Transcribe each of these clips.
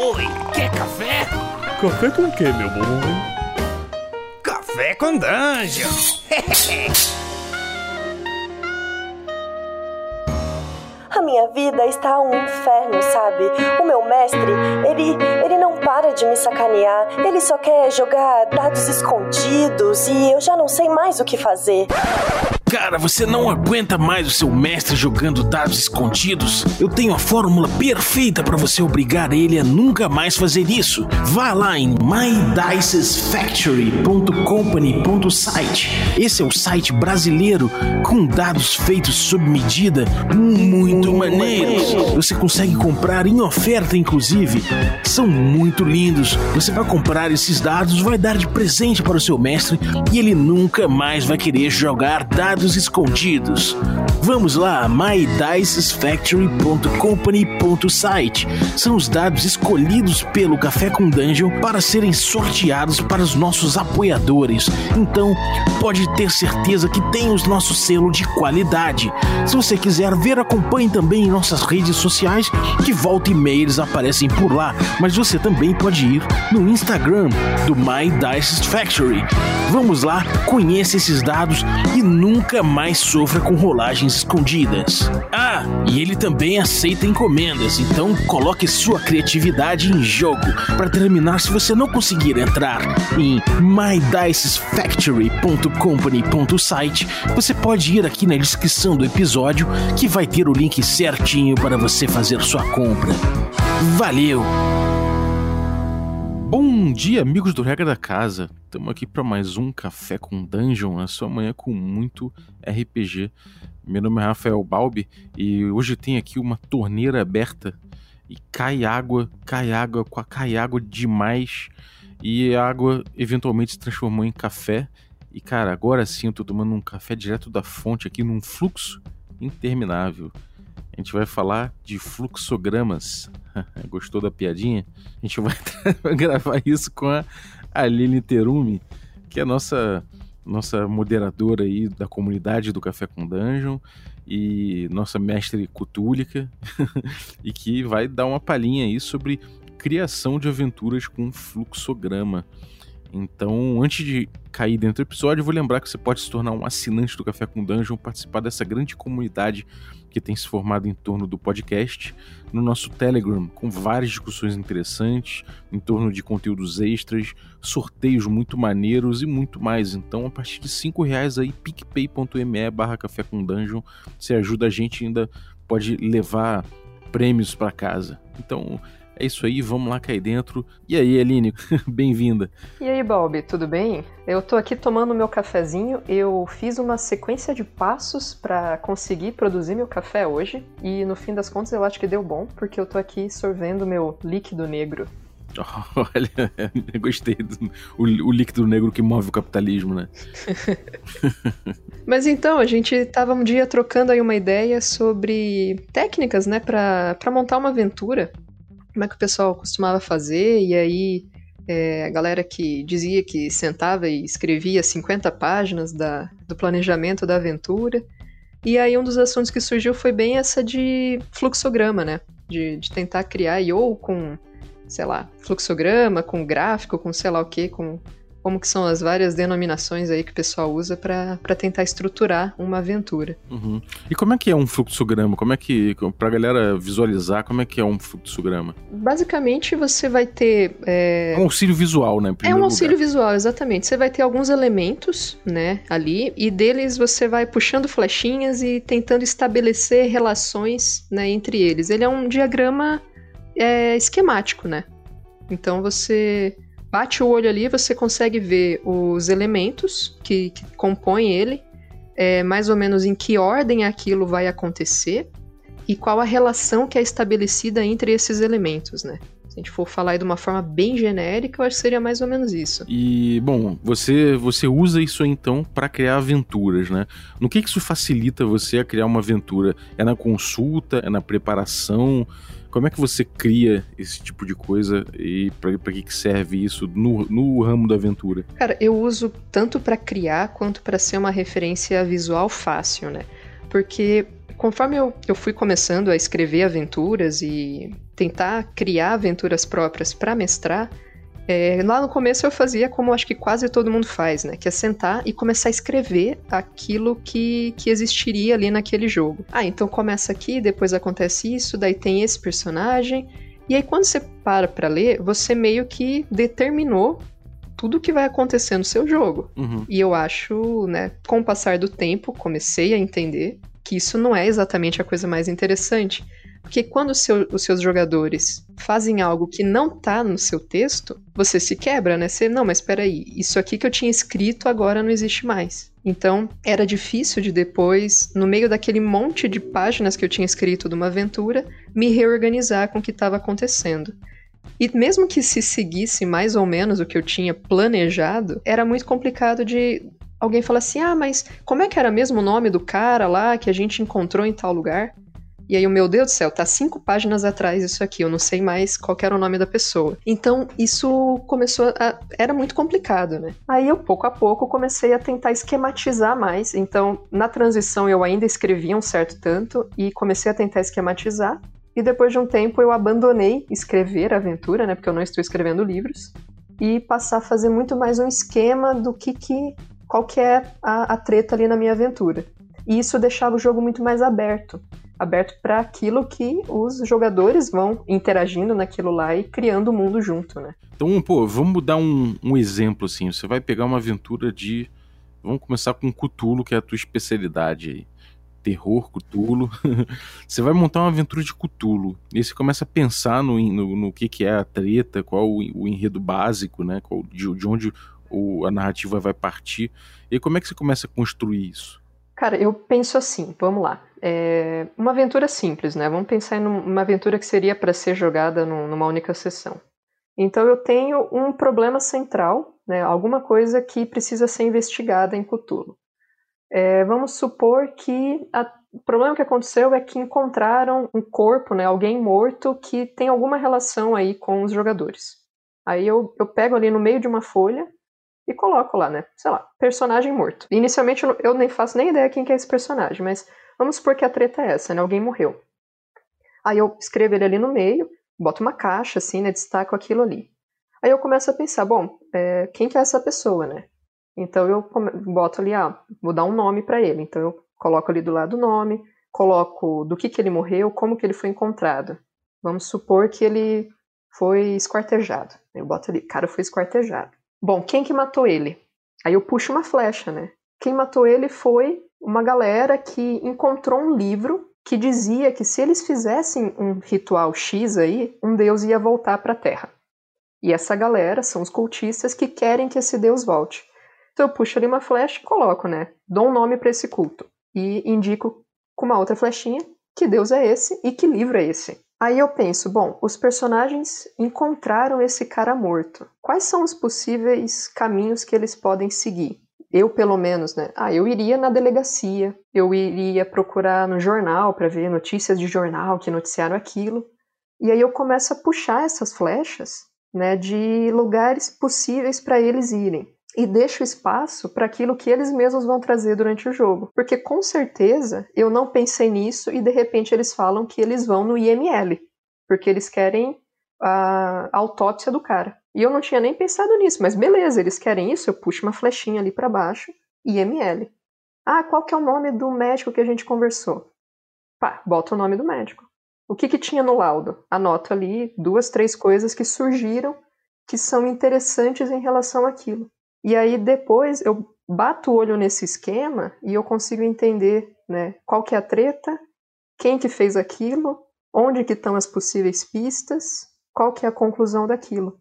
Oi, quer café? Café com o que, meu bom? Café com Dungeon! A minha vida está um inferno, sabe? O meu mestre, ele, ele não para de me sacanear. Ele só quer jogar dados escondidos e eu já não sei mais o que fazer. Cara, você não aguenta mais o seu mestre jogando dados escondidos? Eu tenho a fórmula perfeita para você obrigar ele a nunca mais fazer isso. Vá lá em mydicesfactory.company.site. Esse é o site brasileiro com dados feitos sob medida, muito maneiros. Você consegue comprar em oferta, inclusive. São muito lindos. Você vai comprar esses dados, vai dar de presente para o seu mestre e ele nunca mais vai querer jogar dados dados escondidos. Vamos lá, mydicesfactory.company.site. São os dados escolhidos pelo Café com Dungeon para serem sorteados para os nossos apoiadores. Então, pode ter certeza que tem os nossos selo de qualidade. Se você quiser ver, acompanhe também nossas redes sociais, que volta e meia eles aparecem por lá. Mas você também pode ir no Instagram do My Dice Factory. Vamos lá, conheça esses dados e nunca nunca mais sofra com rolagens escondidas. Ah, e ele também aceita encomendas, então coloque sua criatividade em jogo. Para terminar, se você não conseguir entrar em mydicesfactory.company.site, você pode ir aqui na descrição do episódio que vai ter o link certinho para você fazer sua compra. Valeu! Bom dia, amigos do Regra da Casa. Estamos aqui para mais um Café com Dungeon, a sua manhã com muito RPG. Meu nome é Rafael Balbi e hoje tem aqui uma torneira aberta e cai água, cai água, cai água demais e a água eventualmente se transformou em café. E cara, agora sim eu tô tomando um café direto da fonte aqui num fluxo interminável. A gente vai falar de fluxogramas. Gostou da piadinha? A gente vai, gravar isso com a Aline Terumi, que é nossa, nossa moderadora aí da comunidade do Café com Dungeon e nossa mestre cutúlica, e que vai dar uma palhinha aí sobre criação de aventuras com fluxograma. Então, antes de cair dentro do episódio, eu vou lembrar que você pode se tornar um assinante do Café com Dungeon, participar dessa grande comunidade que tem se formado em torno do podcast, no nosso Telegram, com várias discussões interessantes, em torno de conteúdos extras, sorteios muito maneiros e muito mais. Então, a partir de 5 reais aí, picpay.me barra café com dungeon, você ajuda a gente ainda pode levar prêmios para casa. Então, é isso aí, vamos lá cair dentro. E aí, Aline, bem-vinda. E aí, Bob, tudo bem? Eu tô aqui tomando meu cafezinho. Eu fiz uma sequência de passos para conseguir produzir meu café hoje. E no fim das contas eu acho que deu bom, porque eu tô aqui sorvendo meu líquido negro. Olha, gostei do o, o, líquido negro que move o capitalismo, né? Mas então, a gente tava um dia trocando aí uma ideia sobre técnicas, né, para montar uma aventura como é que o pessoal costumava fazer, e aí é, a galera que dizia que sentava e escrevia 50 páginas da, do planejamento da aventura. E aí um dos assuntos que surgiu foi bem essa de fluxograma, né? De, de tentar criar, e ou com, sei lá, fluxograma, com gráfico, com sei lá o que, com como que são as várias denominações aí que o pessoal usa para tentar estruturar uma aventura. Uhum. E como é que é um fluxograma? Como é que, pra galera visualizar, como é que é um fluxograma? Basicamente, você vai ter... É, é um auxílio visual, né? É um auxílio lugar. visual, exatamente. Você vai ter alguns elementos, né, ali, e deles você vai puxando flechinhas e tentando estabelecer relações, né, entre eles. Ele é um diagrama é, esquemático, né? Então você bate o olho ali, você consegue ver os elementos que, que compõem ele, é, mais ou menos em que ordem aquilo vai acontecer e qual a relação que é estabelecida entre esses elementos, né? Se a gente for falar de uma forma bem genérica, eu acho que seria mais ou menos isso. E, bom, você, você usa isso então para criar aventuras, né? No que, que isso facilita você a criar uma aventura? É na consulta? É na preparação? Como é que você cria esse tipo de coisa e para que, que serve isso no, no ramo da aventura? Cara, eu uso tanto para criar quanto para ser uma referência visual fácil, né? porque conforme eu, eu fui começando a escrever aventuras e tentar criar aventuras próprias para mestrar, é, lá no começo eu fazia como acho que quase todo mundo faz, né? Que é sentar e começar a escrever aquilo que, que existiria ali naquele jogo. Ah, então começa aqui, depois acontece isso, daí tem esse personagem. E aí quando você para pra ler, você meio que determinou tudo que vai acontecer no seu jogo. Uhum. E eu acho, né, com o passar do tempo, comecei a entender que isso não é exatamente a coisa mais interessante. Porque quando seu, os seus jogadores fazem algo que não tá no seu texto, você se quebra, né? Você, não, mas aí, isso aqui que eu tinha escrito agora não existe mais. Então, era difícil de depois, no meio daquele monte de páginas que eu tinha escrito de uma aventura, me reorganizar com o que estava acontecendo. E mesmo que se seguisse mais ou menos o que eu tinha planejado, era muito complicado de alguém falar assim: ah, mas como é que era mesmo o nome do cara lá que a gente encontrou em tal lugar? E aí, meu Deus do céu, tá cinco páginas atrás isso aqui, eu não sei mais qual era o nome da pessoa. Então, isso começou a. Era muito complicado, né? Aí eu, pouco a pouco, comecei a tentar esquematizar mais. Então, na transição, eu ainda escrevia um certo tanto e comecei a tentar esquematizar. E depois de um tempo, eu abandonei escrever a aventura, né? Porque eu não estou escrevendo livros. E passar a fazer muito mais um esquema do que, que qual que é a, a treta ali na minha aventura. E isso deixava o jogo muito mais aberto aberto para aquilo que os jogadores vão interagindo naquilo lá e criando o mundo junto, né? Então, pô, vamos dar um, um exemplo assim. Você vai pegar uma aventura de. Vamos começar com Cthulhu, que é a tua especialidade aí. Terror, Cthulhu. você vai montar uma aventura de Cthulhu. E você começa a pensar no, no, no que, que é a treta, qual o, o enredo básico, né? Qual, de, de onde o, a narrativa vai partir. E como é que você começa a construir isso? Cara, eu penso assim, vamos lá. É uma aventura simples, né? Vamos pensar em uma aventura que seria para ser jogada numa única sessão. Então eu tenho um problema central, né? Alguma coisa que precisa ser investigada em Cthulhu. É, vamos supor que a, o problema que aconteceu é que encontraram um corpo, né? Alguém morto que tem alguma relação aí com os jogadores. Aí eu, eu pego ali no meio de uma folha e coloco lá, né? Sei lá, personagem morto. Inicialmente eu nem faço nem ideia quem que é esse personagem, mas vamos supor que a treta é essa, né? Alguém morreu. Aí eu escrevo ele ali no meio, boto uma caixa assim, né? Destaco aquilo ali. Aí eu começo a pensar, bom, é, quem que é essa pessoa, né? Então eu boto ali, ah, vou dar um nome para ele. Então eu coloco ali do lado o nome, coloco do que que ele morreu, como que ele foi encontrado. Vamos supor que ele foi esquartejado. Eu boto ali, cara foi esquartejado. Bom, quem que matou ele? Aí eu puxo uma flecha, né? Quem matou ele foi uma galera que encontrou um livro que dizia que se eles fizessem um ritual X aí, um deus ia voltar para a Terra. E essa galera são os cultistas que querem que esse deus volte. Então eu puxo ali uma flecha e coloco, né? Dou um nome para esse culto e indico com uma outra flechinha que deus é esse e que livro é esse. Aí eu penso, bom, os personagens encontraram esse cara morto. Quais são os possíveis caminhos que eles podem seguir? Eu, pelo menos, né? Ah, eu iria na delegacia, eu iria procurar no jornal para ver notícias de jornal que noticiaram aquilo. E aí eu começo a puxar essas flechas, né, de lugares possíveis para eles irem e deixo espaço para aquilo que eles mesmos vão trazer durante o jogo. Porque com certeza eu não pensei nisso e de repente eles falam que eles vão no IML, porque eles querem a, autópsia do cara. E eu não tinha nem pensado nisso, mas beleza, eles querem isso, eu puxo uma flechinha ali para baixo, IML. Ah, qual que é o nome do médico que a gente conversou? Pá, bota o nome do médico. O que, que tinha no laudo? Anoto ali duas, três coisas que surgiram que são interessantes em relação àquilo. E aí depois eu bato o olho nesse esquema e eu consigo entender, né, qual que é a treta, quem que fez aquilo, onde que estão as possíveis pistas, qual que é a conclusão daquilo.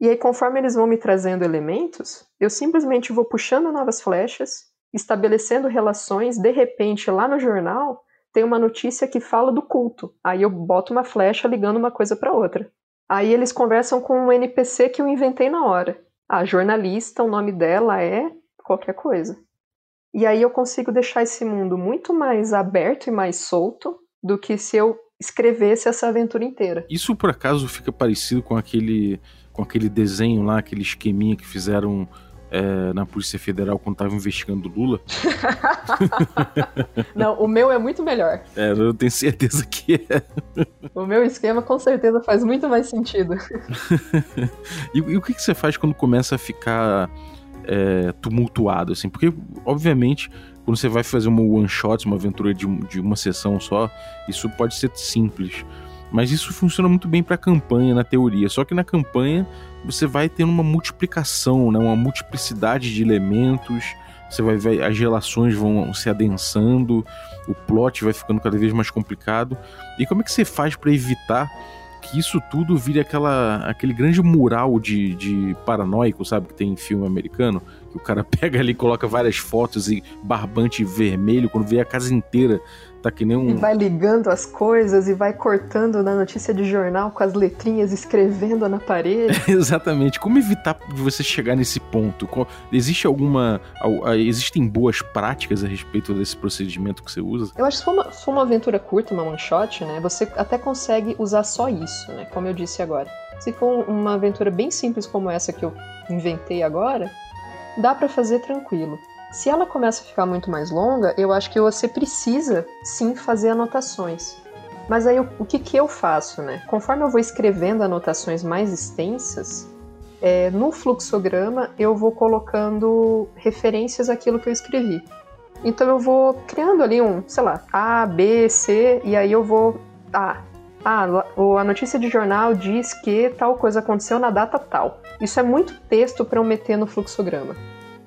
E aí conforme eles vão me trazendo elementos, eu simplesmente vou puxando novas flechas, estabelecendo relações, de repente lá no jornal tem uma notícia que fala do culto. Aí eu boto uma flecha ligando uma coisa para outra. Aí eles conversam com um NPC que eu inventei na hora a jornalista, o nome dela é qualquer coisa. E aí eu consigo deixar esse mundo muito mais aberto e mais solto do que se eu escrevesse essa aventura inteira. Isso por acaso fica parecido com aquele com aquele desenho lá, aquele esqueminha que fizeram é, na Polícia Federal quando tava investigando Lula. Não, o meu é muito melhor. É, eu tenho certeza que é. O meu esquema com certeza faz muito mais sentido. e, e, o que, que você faz quando começa a ficar é, tumultuado, assim? Porque, obviamente, quando você vai fazer uma one shot, uma aventura de, de uma sessão só, isso pode ser simples. Mas isso funciona muito bem para campanha na teoria. Só que na campanha você vai tendo uma multiplicação, né? uma multiplicidade de elementos. Você vai ver as relações vão se adensando, o plot vai ficando cada vez mais complicado. E como é que você faz para evitar que isso tudo vire aquela, aquele grande mural de, de paranoico, sabe? Que tem em filme americano, que o cara pega ali, coloca várias fotos e barbante vermelho, quando vê a casa inteira Tá que nem um. E vai ligando as coisas e vai cortando na notícia de jornal com as letrinhas, escrevendo na parede. Exatamente. Como evitar de você chegar nesse ponto? Existe alguma. Existem boas práticas a respeito desse procedimento que você usa? Eu acho que se for uma, se for uma aventura curta, uma one shot, né? Você até consegue usar só isso, né? Como eu disse agora. Se for uma aventura bem simples como essa que eu inventei agora, dá para fazer tranquilo. Se ela começa a ficar muito mais longa, eu acho que você precisa sim fazer anotações. Mas aí o que, que eu faço, né? Conforme eu vou escrevendo anotações mais extensas, é, no fluxograma eu vou colocando referências àquilo que eu escrevi. Então eu vou criando ali um, sei lá, A, B, C, e aí eu vou. Ah, ah, a notícia de jornal diz que tal coisa aconteceu na data tal. Isso é muito texto para eu meter no fluxograma.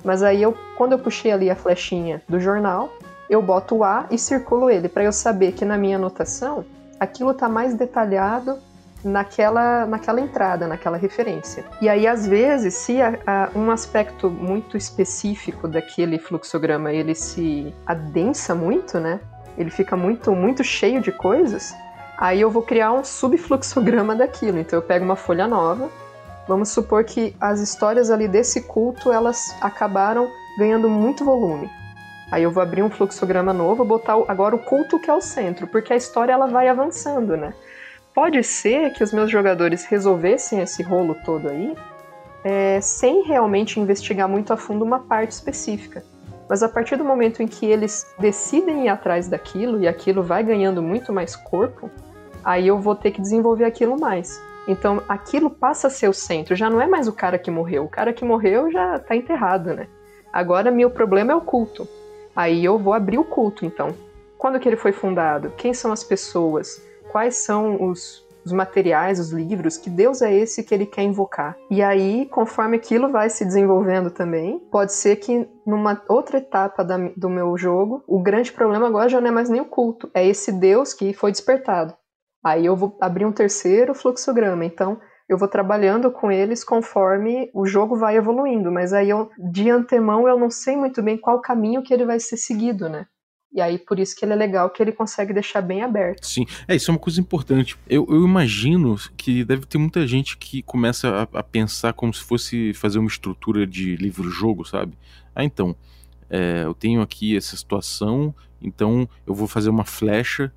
Mas aí eu, quando eu puxei ali a flechinha do jornal, eu boto o A e circulo ele para eu saber que na minha anotação aquilo está mais detalhado naquela, naquela entrada, naquela referência. E aí, às vezes, se a, a, um aspecto muito específico daquele fluxograma ele se adensa muito, né? Ele fica muito, muito cheio de coisas. Aí eu vou criar um subfluxograma daquilo. Então eu pego uma folha nova, Vamos supor que as histórias ali desse culto, elas acabaram ganhando muito volume. Aí eu vou abrir um fluxograma novo, botar agora o culto que é o centro, porque a história ela vai avançando, né? Pode ser que os meus jogadores resolvessem esse rolo todo aí é, sem realmente investigar muito a fundo uma parte específica. Mas a partir do momento em que eles decidem ir atrás daquilo e aquilo vai ganhando muito mais corpo, aí eu vou ter que desenvolver aquilo mais. Então aquilo passa a ser o centro, já não é mais o cara que morreu. O cara que morreu já está enterrado, né? Agora meu problema é o culto. Aí eu vou abrir o culto, então. Quando que ele foi fundado? Quem são as pessoas? Quais são os, os materiais, os livros? Que Deus é esse que ele quer invocar? E aí, conforme aquilo vai se desenvolvendo também, pode ser que numa outra etapa da, do meu jogo, o grande problema agora já não é mais nem o culto, é esse Deus que foi despertado. Aí eu vou abrir um terceiro fluxograma. Então, eu vou trabalhando com eles conforme o jogo vai evoluindo, mas aí eu, de antemão eu não sei muito bem qual caminho que ele vai ser seguido, né? E aí, por isso que ele é legal, que ele consegue deixar bem aberto. Sim, é, isso é uma coisa importante. Eu, eu imagino que deve ter muita gente que começa a, a, pensar como se fosse fazer uma estrutura de livro-jogo, sabe? Ah, então, é, eu tenho aqui essa situação, então eu vou fazer uma flecha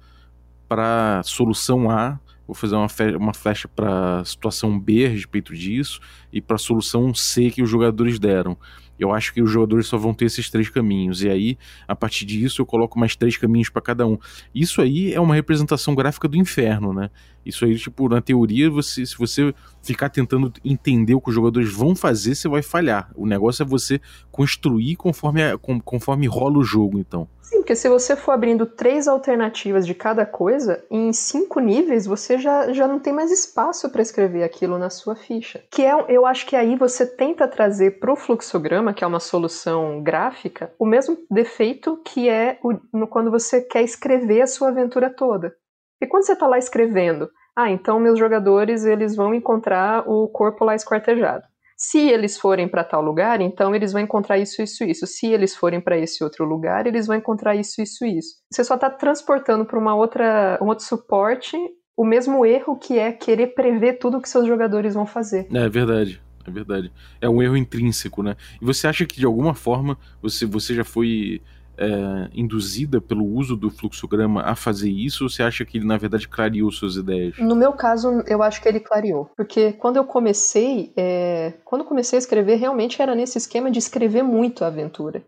para solução A, vou fazer uma, uma flecha para situação B a respeito disso, e para solução C que os jogadores deram. Eu acho que os jogadores só vão ter esses três caminhos. E aí, a partir disso, eu coloco mais três caminhos para cada um. Isso aí é uma representação gráfica do inferno, né? Isso aí, tipo, na teoria, você, se você ficar tentando entender o que os jogadores vão fazer, você vai falhar. O negócio é você construir conforme, conforme rola o jogo, então. Sim, porque se você for abrindo três alternativas de cada coisa, em cinco níveis você já, já não tem mais espaço para escrever aquilo na sua ficha. Que é, eu acho que aí você tenta trazer para o fluxograma, que é uma solução gráfica, o mesmo defeito que é o, no, quando você quer escrever a sua aventura toda. E quando você está lá escrevendo, ah, então meus jogadores eles vão encontrar o corpo lá esquartejado. Se eles forem para tal lugar, então eles vão encontrar isso, isso, isso. Se eles forem para esse outro lugar, eles vão encontrar isso, isso, isso. Você só está transportando para uma outra, um outro suporte o mesmo erro que é querer prever tudo que seus jogadores vão fazer. É verdade. É verdade. É um erro intrínseco, né? E você acha que de alguma forma você, você já foi é, induzida pelo uso do fluxograma a fazer isso ou você acha que ele, na verdade, clareou suas ideias? No meu caso, eu acho que ele clareou. Porque quando eu comecei, é... quando eu comecei a escrever, realmente era nesse esquema de escrever muito a aventura.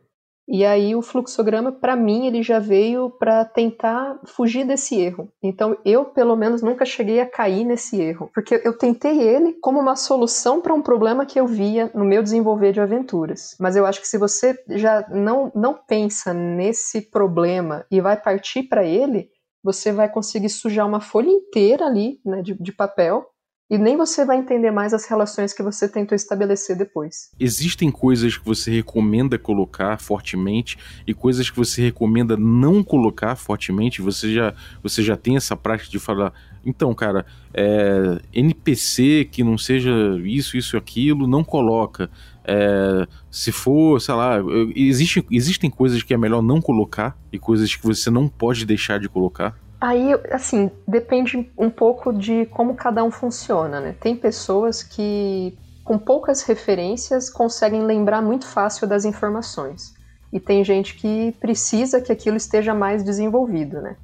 E aí o fluxograma, para mim, ele já veio para tentar fugir desse erro. Então eu, pelo menos, nunca cheguei a cair nesse erro, porque eu tentei ele como uma solução para um problema que eu via no meu desenvolver de aventuras. Mas eu acho que se você já não não pensa nesse problema e vai partir para ele, você vai conseguir sujar uma folha inteira ali, né, de, de papel e nem você vai entender mais as relações que você tentou estabelecer depois. Existem coisas que você recomenda colocar fortemente e coisas que você recomenda não colocar fortemente. Você já, você já tem essa prática de falar, então, cara, é, NPC que não seja isso, isso, aquilo, não coloca. É, se for, sei lá, existe, existem coisas que é melhor não colocar e coisas que você não pode deixar de colocar. Aí, assim, depende um pouco de como cada um funciona, né? Tem pessoas que, com poucas referências, conseguem lembrar muito fácil das informações. E tem gente que precisa que aquilo esteja mais desenvolvido, né?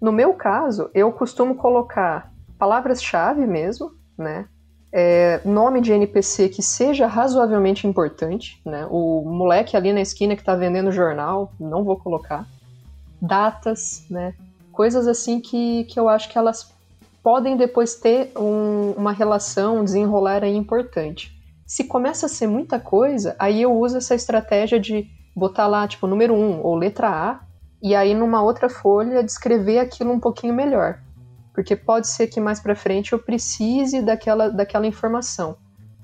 No meu caso, eu costumo colocar palavras-chave mesmo, né? É, nome de NPC que seja razoavelmente importante, né? O moleque ali na esquina que está vendendo jornal, não vou colocar. Datas, né? Coisas assim que, que eu acho que elas podem depois ter um, uma relação, um desenrolar aí importante. Se começa a ser muita coisa, aí eu uso essa estratégia de botar lá, tipo, número 1 um, ou letra A, e aí numa outra folha descrever aquilo um pouquinho melhor. Porque pode ser que mais para frente eu precise daquela, daquela informação.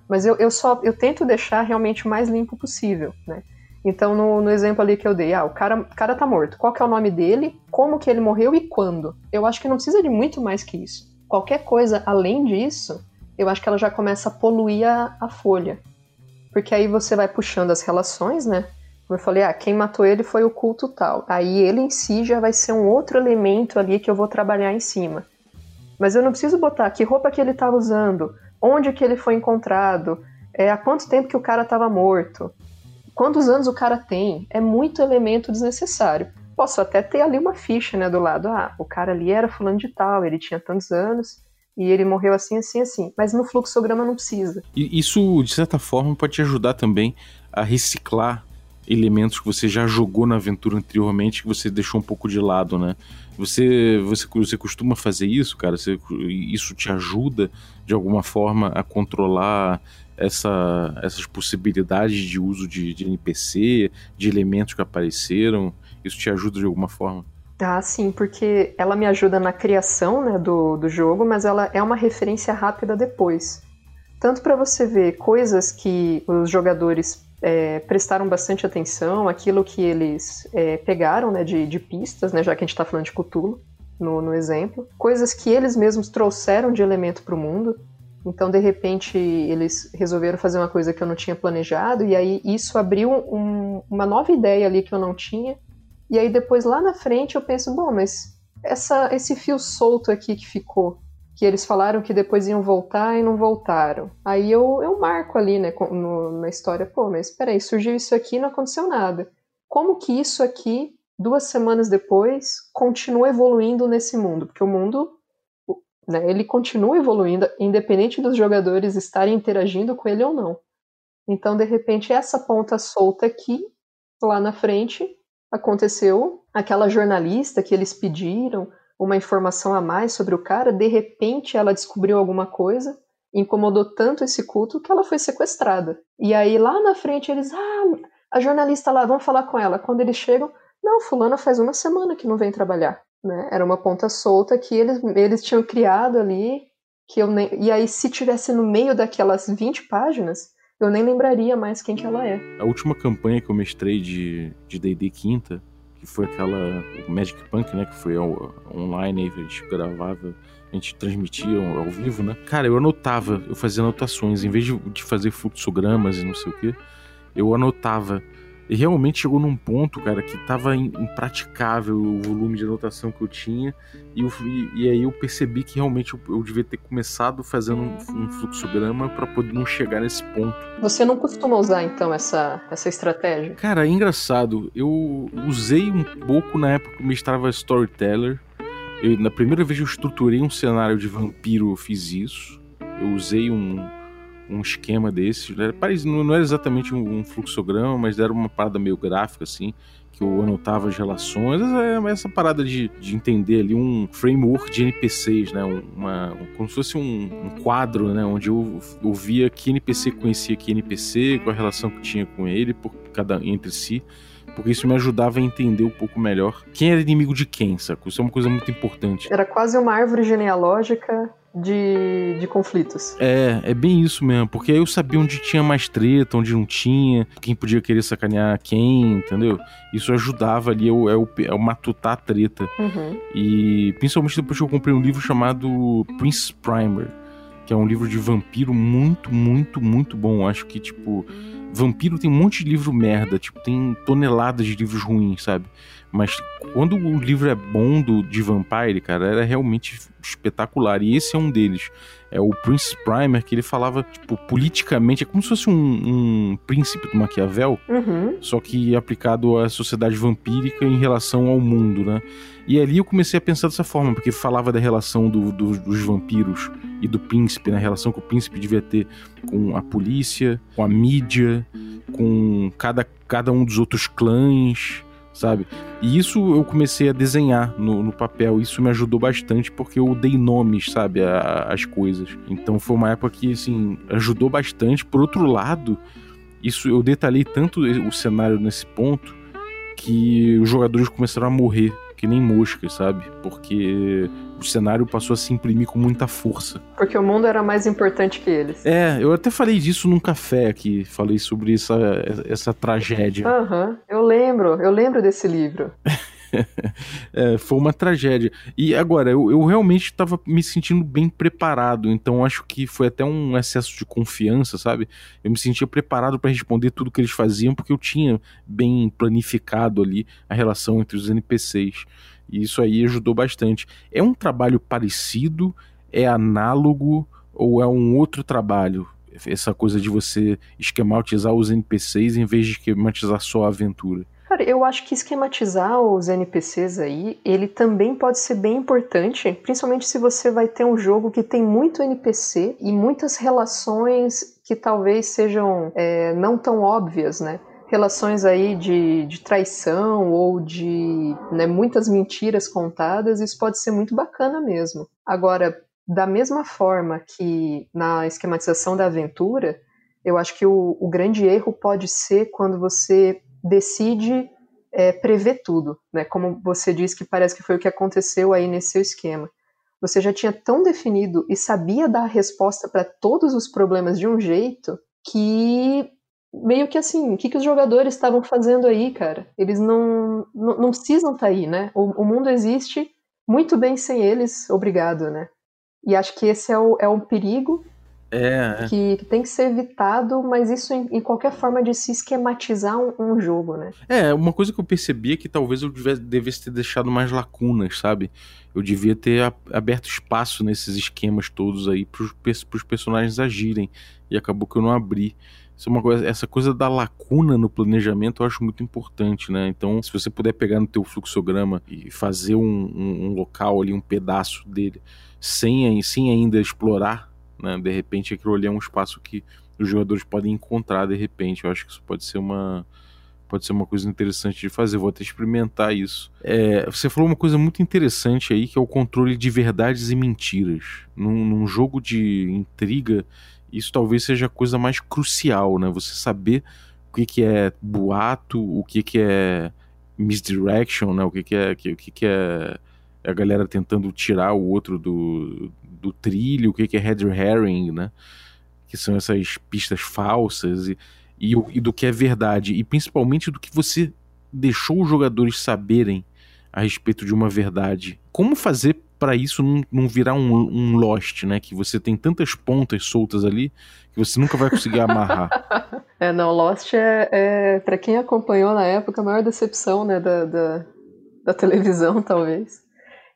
Mas eu, eu só eu tento deixar realmente o mais limpo possível, né? Então, no, no, exemplo ali que eu dei, ah, o cara, cara tá morto. Qual que é o nome dele? Como que ele morreu e quando? Eu acho que não precisa de muito mais que isso. Qualquer coisa além disso, eu acho que ela já começa a poluir a, a folha. Porque aí você vai puxando as relações, né? Como eu falei, ah, quem matou ele foi o culto tal. Aí ele em si já vai ser um outro elemento ali que eu vou trabalhar em cima. Mas eu não preciso botar que roupa que ele estava usando, onde que ele foi encontrado, é, há quanto tempo que o cara estava morto quantos anos o cara tem, é muito elemento desnecessário. Posso até ter ali uma ficha, né, do lado, ah, o cara ali era fulano de tal, ele tinha tantos anos, e ele morreu assim, assim, assim. Mas no fluxograma não precisa. E isso, de certa forma, pode te ajudar também a reciclar elementos que você já jogou na aventura anteriormente que você deixou um pouco de lado, né? Você, você, você costuma fazer isso, cara? Você, isso te ajuda de alguma forma a controlar essa, essas possibilidades de uso de, de NPC, de elementos que apareceram? Isso te ajuda de alguma forma? Ah, sim, porque ela me ajuda na criação né, do, do jogo, mas ela é uma referência rápida depois. Tanto para você ver coisas que os jogadores é, prestaram bastante atenção, aquilo que eles é, pegaram né, de, de, pistas, né, já que a gente está falando de Cthulhu no, no exemplo, coisas que eles mesmos trouxeram de elemento para o mundo. Então, de repente, eles resolveram fazer uma coisa que eu não tinha planejado, e aí isso abriu um, uma nova ideia ali que eu não tinha. E aí depois lá na frente eu penso, bom, mas essa, esse fio solto aqui que ficou, que eles falaram que depois iam voltar e não voltaram. Aí eu, eu marco ali, né, no, na história, pô, mas peraí, surgiu isso aqui e não aconteceu nada. Como que isso aqui, duas semanas depois, continua evoluindo nesse mundo? Porque o mundo né? Ele continua evoluindo, independente dos jogadores estarem interagindo com ele ou não. Então, de repente, essa ponta solta aqui, lá na frente, aconteceu. Aquela jornalista que eles pediram uma informação a mais sobre o cara, de repente ela descobriu alguma coisa, incomodou tanto esse culto que ela foi sequestrada. E aí lá na frente eles, ah, a jornalista lá, vamos falar com ela. Quando eles chegam, não, fulana faz uma semana que não vem trabalhar. Né? Era uma ponta solta que eles, eles tinham criado ali, que eu nem, e aí se tivesse no meio daquelas 20 páginas, eu nem lembraria mais quem que ela é. A última campanha que eu mestrei de D&D quinta, foi aquela o Magic Punk, né, que foi ao, online a gente gravava, a gente transmitia ao, ao, vivo, né? Cara, eu anotava, eu fazia anotações, em vez de, de fazer fluxogramas e não sei o que, eu anotava E realmente chegou num ponto, cara, que tava impraticável o volume de anotação que eu tinha. E, eu, e, e aí eu percebi que realmente eu, eu, devia ter começado fazendo um, um fluxograma para poder não chegar nesse ponto. Você não costuma usar, então, essa, essa estratégia? Cara, é engraçado. Eu usei um pouco na época que eu mestrava Storyteller. Eu, na primeira vez que eu estruturei um cenário de vampiro, eu fiz isso. Eu usei um, um esquema desse. Não era exatamente um fluxograma, mas era uma parada meio gráfica, assim, que eu anotava as relações. Essa, essa parada de, de entender ali um framework de NPCs, né? Uma, como se fosse um, um quadro, né? Onde eu, eu via que NPC conhecia que NPC, qual a relação que tinha com ele, por cada entre si porque isso me ajudava a entender um pouco melhor quem era inimigo de quem, sacou? Isso é uma coisa muito importante. Era quase uma árvore genealógica de, de conflitos. É, é bem isso mesmo, porque aí eu sabia onde tinha mais treta, onde não tinha, quem podia querer sacanear quem, entendeu? Isso ajudava ali eu, eu, eu matutar a treta. Uhum. E principalmente depois que eu comprei um livro chamado Prince Primer, que é um livro de vampiro muito, muito, muito bom. Acho que, tipo, vampiro tem um monte de livro merda, tipo, tem toneladas de livros ruins, sabe? Mas quando o livro é bom do, de Vampire, cara, era realmente espetacular. E esse é um deles. É o Prince Primer, que ele falava, tipo, politicamente, é como se fosse um, um príncipe do Maquiavel, uhum. só que aplicado à sociedade vampírica em relação ao mundo, né? E ali eu comecei a pensar dessa forma, porque falava da relação do, do, dos vampiros e do príncipe, na né? relação que o príncipe devia ter com a polícia, com a mídia, com cada, cada um dos outros clãs sabe? E isso eu comecei a desenhar no, no papel. Isso me ajudou bastante porque eu dei nomes, sabe, às coisas. Então foi uma época que, assim, ajudou bastante. Por outro lado, isso eu detalhei tanto o cenário nesse ponto que os jogadores começaram a morrer que nem moscas, sabe? Porque o cenário passou a se imprimir com muita força. Porque o mundo era mais importante que eles. É, eu até falei disso num café aqui, falei sobre essa, essa tragédia. Aham, uhum, eu lembro, eu lembro desse livro. é, foi uma tragédia. E agora, eu, eu realmente estava me sentindo bem preparado, então acho que foi até um excesso de confiança, sabe? Eu me sentia preparado para responder tudo que eles faziam, porque eu tinha bem planificado ali a relação entre os NPCs. E isso aí ajudou bastante. É um trabalho parecido? É análogo? Ou é um outro trabalho? Essa coisa de você esquematizar os NPCs em vez de esquematizar só a aventura. Cara, eu acho que esquematizar os NPCs aí, ele também pode ser bem importante, principalmente se você vai ter um jogo que tem muito NPC e muitas relações que talvez sejam é, não tão óbvias, né? Relações aí de, de traição ou de né, muitas mentiras contadas, isso pode ser muito bacana mesmo. Agora, da mesma forma que na esquematização da aventura, eu acho que o, o grande erro pode ser quando você decide é, prever tudo, né? Como você disse que parece que foi o que aconteceu aí nesse seu esquema. Você já tinha tão definido e sabia dar a resposta para todos os problemas de um jeito que meio que assim, o que, que os jogadores estavam fazendo aí, cara? Eles não, não, não precisam estar tá aí, né? O, o, mundo existe muito bem sem eles, obrigado, né? E acho que esse é o, é um perigo é, é. Que, que, tem que ser evitado, mas isso em, em qualquer forma de se esquematizar um, um, jogo, né? É, uma coisa que eu percebi é que talvez eu devesse, devesse ter deixado mais lacunas, sabe? Eu devia ter aberto espaço nesses esquemas todos aí pros, pros personagens agirem. E acabou que eu não abri. Isso é uma coisa, essa coisa da lacuna no planejamento eu acho muito importante, né? Então, se você puder pegar no teu fluxograma e fazer um, um, um local ali, um pedaço dele, sem, sem ainda explorar né? De repente aquilo ali é um espaço que os jogadores podem encontrar de repente. Eu acho que isso pode ser uma pode ser uma coisa interessante de fazer. Vou até experimentar isso. É, você falou uma coisa muito interessante aí, que é o controle de verdades e mentiras. Num, num, jogo de intriga, isso talvez seja a coisa mais crucial, né? Você saber o que, que é boato, o que, que é misdirection, né? O que, que é o que, que é a galera tentando tirar o outro do, do trilho, o que, é red herring, né? Que são essas pistas falsas e, e, e do que é verdade. E principalmente do que você deixou os jogadores saberem a respeito de uma verdade. Como fazer para isso não, não virar um, um, Lost, né? Que você tem tantas pontas soltas ali que você nunca vai conseguir amarrar. é, não, Lost é, é para quem acompanhou na época, a maior decepção, né, da, da, da televisão, talvez.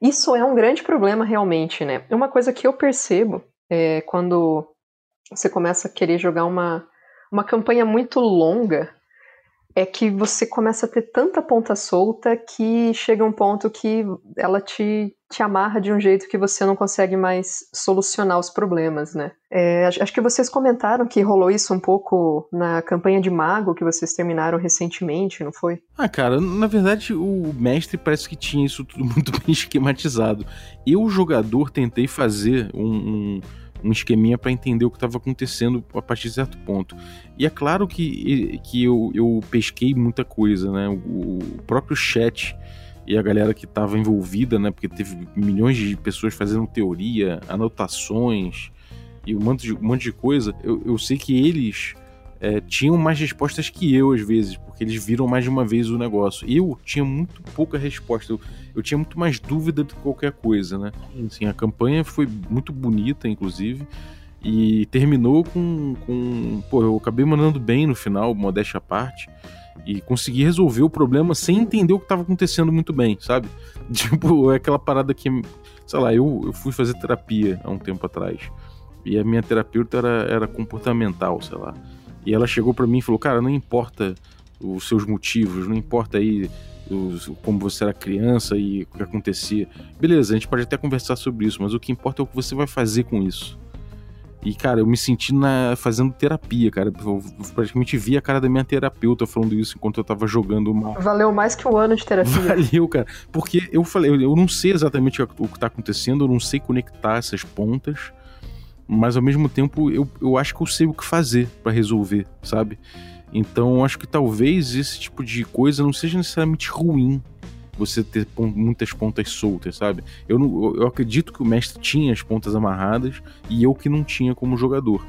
Isso é um grande problema realmente, né? Uma coisa que eu percebo é quando você começa a querer jogar uma, uma campanha muito longa, é que você começa a ter tanta ponta solta que chega um ponto que ela te, te amarra de um jeito que você não consegue mais solucionar os problemas, né? É, acho que vocês comentaram que rolou isso um pouco na campanha de Mago que vocês terminaram recentemente, não foi? Ah, cara, na verdade o mestre parece que tinha isso tudo muito bem esquematizado. Eu, jogador, tentei fazer um, um um esqueminha para entender o que estava acontecendo a partir de certo ponto. E é claro que, que eu, eu pesquei muita coisa, né? O, o próprio chat e a galera que estava envolvida, né? Porque teve milhões de pessoas fazendo teoria, anotações e um monte de, um monte de coisa. Eu, eu sei que eles é, tinham mais respostas que eu, às vezes, porque eles viram mais de uma vez o negócio. Eu tinha muito pouca resposta, eu, eu tinha muito mais dúvida do que qualquer coisa, né? Assim, a campanha foi muito bonita, inclusive, e terminou com, com. Pô, eu acabei mandando bem no final, modéstia à parte, e consegui resolver o problema sem entender o que estava acontecendo muito bem, sabe? Tipo, é aquela parada que. Sei lá, eu, eu fui fazer terapia há um tempo atrás. E a minha terapeuta era, era comportamental, sei lá. E ela chegou para mim e falou: Cara, não importa os seus motivos, não importa aí os, como você era criança e o que acontecia. Beleza, a gente pode até conversar sobre isso, mas o que importa é o que você vai fazer com isso. E, cara, eu me senti na, fazendo terapia, cara. Eu praticamente vi a cara da minha terapeuta falando isso enquanto eu tava jogando uma. Valeu mais que um ano de terapia. Valeu, cara. Porque eu falei, eu não sei exatamente o que tá acontecendo, eu não sei conectar essas pontas mas ao mesmo tempo eu, eu acho que eu sei o que fazer para resolver, sabe? Então acho que talvez esse tipo de coisa não seja necessariamente ruim você ter muitas pontas soltas, sabe? Eu, não, eu acredito que o mestre tinha as pontas amarradas e eu que não tinha como jogador.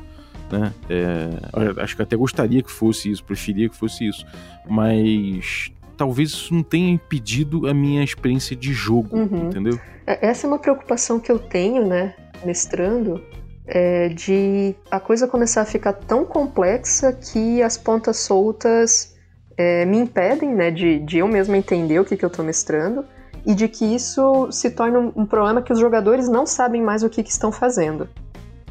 Né? É, acho que até gostaria que fosse isso, preferia que fosse isso, mas talvez isso não tenha impedido a minha experiência de jogo, uhum. entendeu? É, essa é uma preocupação que eu tenho, né, mestrando, é, de a coisa começar a ficar tão complexa que as pontas soltas é, me impedem né, de, de eu mesmo entender o que, que eu estou mestrando e de que isso se torne um, um, problema que os jogadores não sabem mais o que, que estão fazendo.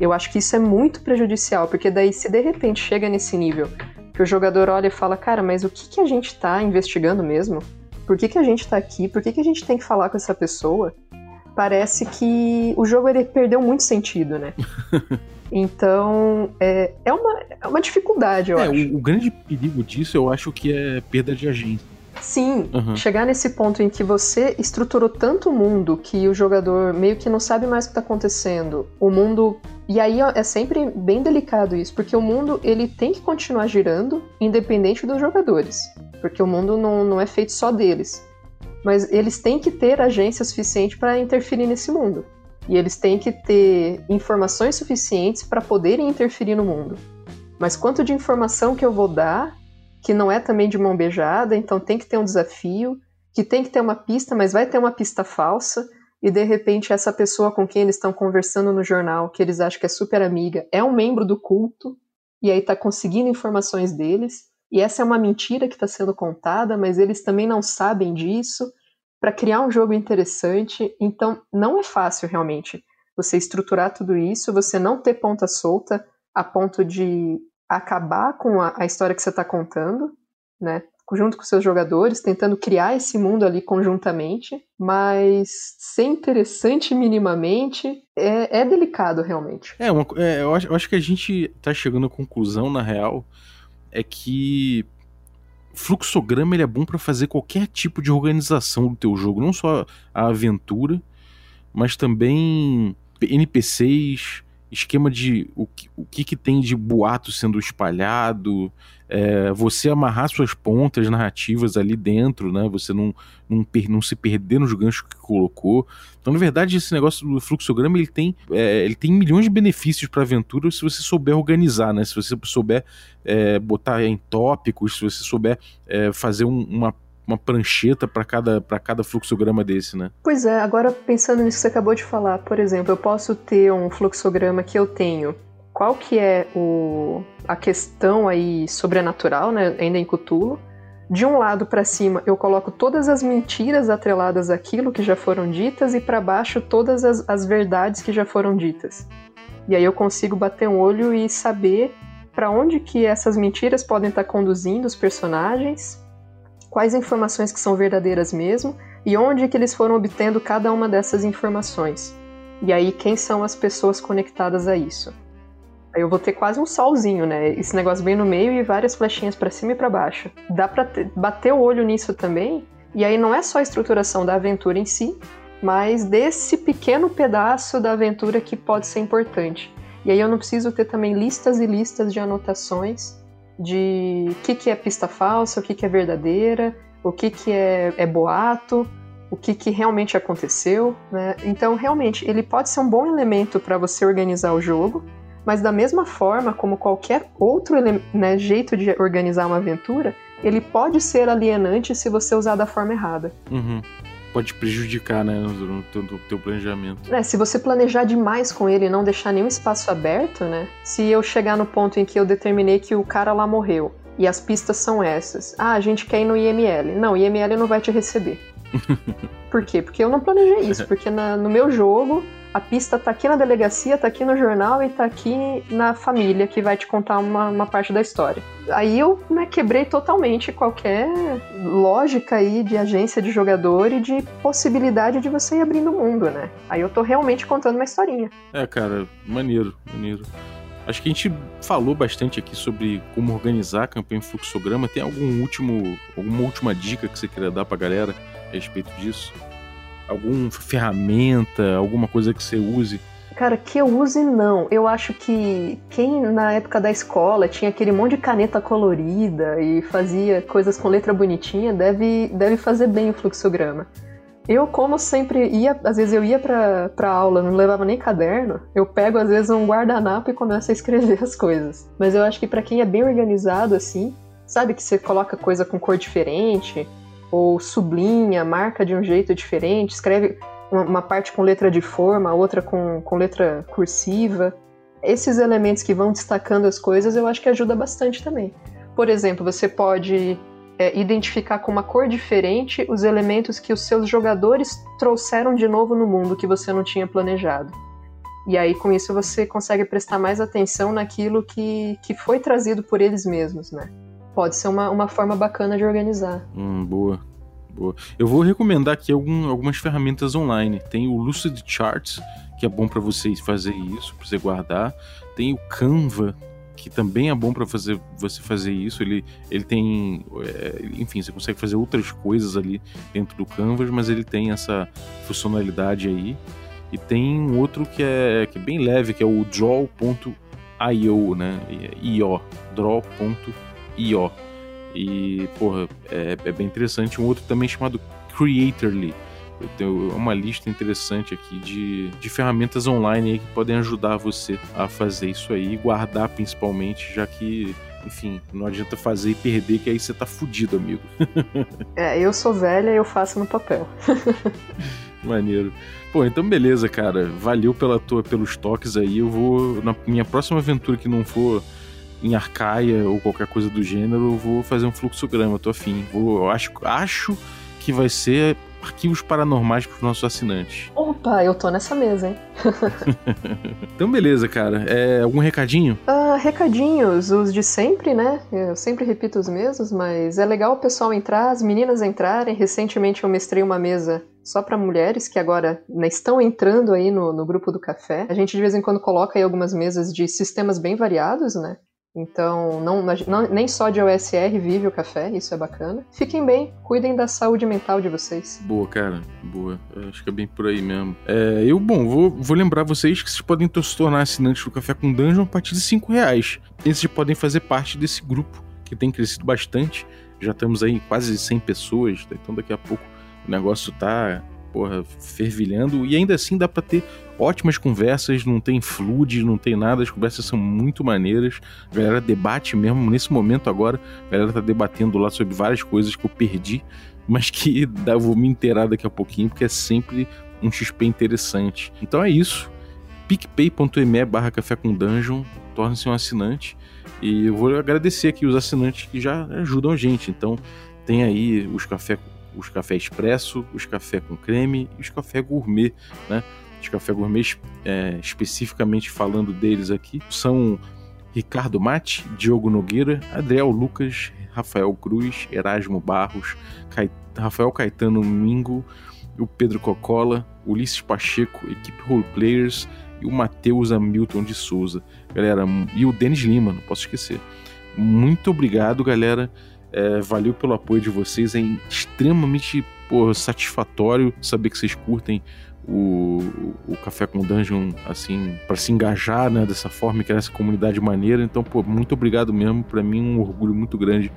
Eu acho que isso é muito prejudicial, porque daí se de repente chega nesse nível que o jogador olha e fala, cara, mas o que, que a gente está investigando mesmo? Por que, que a gente está aqui? Por que, que a gente tem que falar com essa pessoa? Parece que o jogo ele perdeu muito sentido, né? Então, é, é, uma, é uma dificuldade, eu é, acho. O, o grande perigo disso eu acho que é perda de agência. Sim, uhum. chegar nesse ponto em que você estruturou tanto o mundo que o jogador meio que não sabe mais o que está acontecendo. O mundo. E aí é sempre bem delicado isso, porque o mundo ele tem que continuar girando independente dos jogadores. Porque o mundo não, não é feito só deles mas eles têm que ter agência suficiente para interferir nesse mundo. E eles têm que ter informações suficientes para poderem interferir no mundo. Mas quanto de informação que eu vou dar, que não é também de mão beijada, então tem que ter um desafio, que tem que ter uma pista, mas vai ter uma pista falsa, e de repente essa pessoa com quem eles estão conversando no jornal, que eles acham que é super amiga, é um membro do culto, e aí está conseguindo informações deles, e essa é uma mentira que está sendo contada, mas eles também não sabem disso, para criar um jogo interessante. Então, não é fácil realmente você estruturar tudo isso, você não ter ponta solta a ponto de acabar com a, a história que você está contando, né? Junto com seus jogadores, tentando criar esse mundo ali conjuntamente, mas ser interessante minimamente é, é delicado realmente. É, uma, é eu, acho, eu acho que a gente está chegando à conclusão, na real, é que fluxograma ele é bom para fazer qualquer tipo de organização do teu jogo, não só a aventura, mas também NPCs, esquema de o que, o que, que tem de boato sendo espalhado, é, você amarrar suas pontas narrativas ali dentro, né? Você não, não, per, não se perder nos ganchos que colocou. Então, na verdade, esse negócio do fluxograma ele tem, é, ele tem milhões de benefícios para a aventura se você souber organizar, né? Se você souber é, botar em tópicos, se você souber é, fazer um, uma uma prancheta para cada, cada fluxograma desse, né? Pois é, agora pensando nisso que você acabou de falar, por exemplo, eu posso ter um fluxograma que eu tenho qual que é o, a questão aí sobrenatural, né, ainda em Cthulhu. De um lado para cima, eu coloco todas as mentiras atreladas àquilo que já foram ditas, e para baixo, todas as, as verdades que já foram ditas. E aí eu consigo bater um olho e saber para onde que essas mentiras podem estar tá conduzindo os personagens, quais informações que são verdadeiras mesmo, e onde que eles foram obtendo cada uma dessas informações. E aí quem são as pessoas conectadas a isso. Eu vou ter quase um solzinho, né? Esse negócio bem no meio e várias flechinhas para cima e para baixo. Dá ter, bater o olho nisso também. E aí não é só a estruturação da aventura em si, mas desse pequeno pedaço da aventura que pode ser importante. E aí eu não preciso ter também listas e listas de anotações de o que, que é pista falsa, o que, que é verdadeira, o que, que é, é boato, o que, que realmente aconteceu. Né? Então, realmente, ele pode ser um bom elemento para você organizar o jogo, mas da mesma forma como qualquer outro né, jeito de organizar uma aventura, ele pode ser alienante se você usar da forma errada. Uhum. Pode prejudicar, né, no teu, teu planejamento. É, se você planejar demais com ele e não deixar nenhum espaço aberto, né? Se eu chegar no ponto em que eu determinei que o cara lá morreu e as pistas são essas. Ah, a gente quer ir no IML. Não, o IML não vai te receber. Por quê? Porque eu não planejei isso. Porque na, no meu jogo, a pista tá aqui na delegacia, tá aqui no jornal e tá aqui na família, que vai te contar uma, uma parte da história. Aí eu né, quebrei totalmente qualquer lógica aí de agência de jogador e de possibilidade de você ir abrindo o mundo, né? Aí eu tô realmente contando uma historinha. É, cara, maneiro, maneiro. Acho que a gente falou bastante aqui sobre como organizar a campanha fluxograma. Tem algum último, alguma última dica que você queira dar pra galera a respeito disso? Alguma ferramenta, alguma coisa que você use? Cara, que eu use não. Eu acho que quem na época da escola tinha aquele monte de caneta colorida e fazia coisas com letra bonitinha, deve, deve fazer bem o fluxograma. Eu, como sempre ia, às vezes eu ia pra, pra aula, não levava nem caderno, eu pego às vezes um guardanapo e começo a escrever as coisas. Mas eu acho que para quem é bem organizado assim, sabe que você coloca coisa com cor diferente, ou sublinha, marca de um jeito diferente, escreve uma parte com letra de forma, outra com, com letra cursiva. Esses elementos que vão destacando as coisas eu acho que ajuda bastante também. Por exemplo, você pode é, identificar com uma cor diferente os elementos que os seus jogadores trouxeram de novo no mundo que você não tinha planejado. E aí, com isso, você consegue prestar mais atenção naquilo que, que foi trazido por eles mesmos, né? Pode ser uma, uma forma bacana de organizar. Hum, boa. Boa. Eu vou recomendar aqui algum, algumas ferramentas online. Tem o Lucid Charts, que é bom para vocês fazer isso, para você guardar. Tem o Canva, que também é bom para fazer você fazer isso. Ele, ele tem, é, enfim, você consegue fazer outras coisas ali dentro do Canvas, mas ele tem essa funcionalidade aí. E tem um outro que é, que é bem leve, que é o Draw.io, né? IO, Draw.io io. E, porra, é, é, bem interessante. Um outro também chamado Creatorly. Eu tenho uma lista interessante aqui de, de ferramentas online que podem ajudar você a fazer isso aí e guardar principalmente, já que, enfim, não adianta fazer e perder, que aí você tá fudido, amigo. é, eu sou velha e eu faço no papel. Maneiro. Pô, então beleza, cara. Valeu pela tua, pelos toques aí. Eu vou. Na minha próxima aventura que não for em Arcaia ou qualquer coisa do gênero, eu vou fazer um fluxograma, tô afim. Vou, eu acho, acho que vai ser arquivos paranormais para os nossos assinantes. Opa, eu tô nessa mesa, hein? então, beleza, cara. É, algum recadinho? Uh, recadinhos, os de sempre, né? Eu sempre repito os mesmos, mas é legal o pessoal entrar, as meninas entrarem. Recentemente eu mestrei uma mesa só para mulheres que agora né, estão entrando aí no, no grupo do café. A gente de vez em quando coloca aí algumas mesas de sistemas bem variados, né? Então, não, não, nem só de OSR vive o café, isso é bacana. Fiquem bem, cuidem da saúde mental de vocês. Boa, cara, boa. Acho que é bem por aí mesmo. É, eu, bom, vou, vou lembrar vocês que vocês podem se tornar assinantes do Café com Dungeon a partir de 5 reais. E vocês podem fazer parte desse grupo que tem crescido bastante. Já estamos aí quase 100 pessoas, então daqui a pouco o negócio tá porra, fervilhando, e ainda assim dá para ter ótimas conversas, não tem flood, não tem nada, as conversas são muito maneiras, a galera debate mesmo, nesse momento agora, a galera tá debatendo lá sobre várias coisas que eu perdi, mas que dá, vou me inteirar daqui a pouquinho, porque é sempre um XP interessante. Então é isso, picpay.me barra café com dungeon, torne-se um assinante, e eu vou agradecer aqui os assinantes que já ajudam a gente, então tem aí os café os café expresso, os café com creme e os café gourmet, né? Os café gourmet, é, especificamente falando deles aqui, são Ricardo Mate, Diogo Nogueira, Adriel Lucas, Rafael Cruz, Erasmo Barros, Rafael Caetano Mingo, o Pedro Cocola, Ulisses Pacheco, equipe Roleplayers e o Matheus Hamilton de Souza. Galera, e o Denis Lima, não posso esquecer. Muito obrigado, galera. É, valeu pelo apoio de vocês. É extremamente satisfatório saber que vocês curtem o, o Café com Dungeon, assim, para se engajar né, dessa forma e criar essa comunidade maneira. Então, pô, muito obrigado mesmo. Para mim, um orgulho muito grande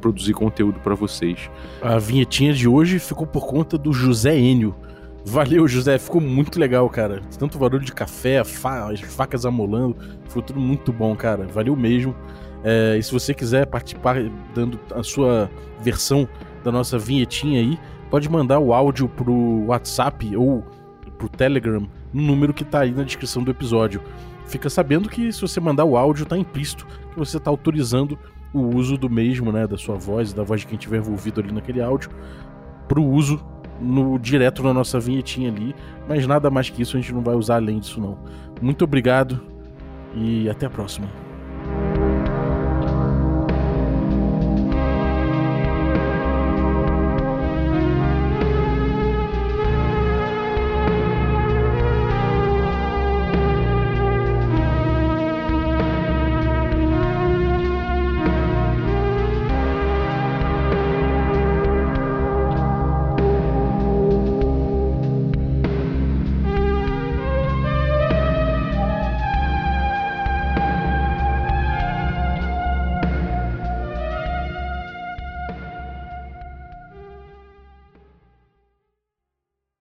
produzir conteúdo para vocês. A vinhetinha de hoje ficou por conta do José Enio. Valeu, José. Ficou muito legal, cara. Tanto barulho de café, fa as facas amolando. Ficou tudo muito bom, cara. Valeu mesmo. É, e se você quiser participar dando a sua versão da nossa vinhetinha aí, pode mandar o áudio pro WhatsApp ou pro Telegram no número que tá aí na descrição do episódio. Fica sabendo que se você mandar o áudio, tá implícito que você tá autorizando o uso do mesmo, né, da sua voz, da voz de quem tiver envolvido ali naquele áudio, pro uso no direto na nossa vinhetinha ali, mas nada mais que isso a gente não vai usar além disso não. Muito obrigado e até a próxima.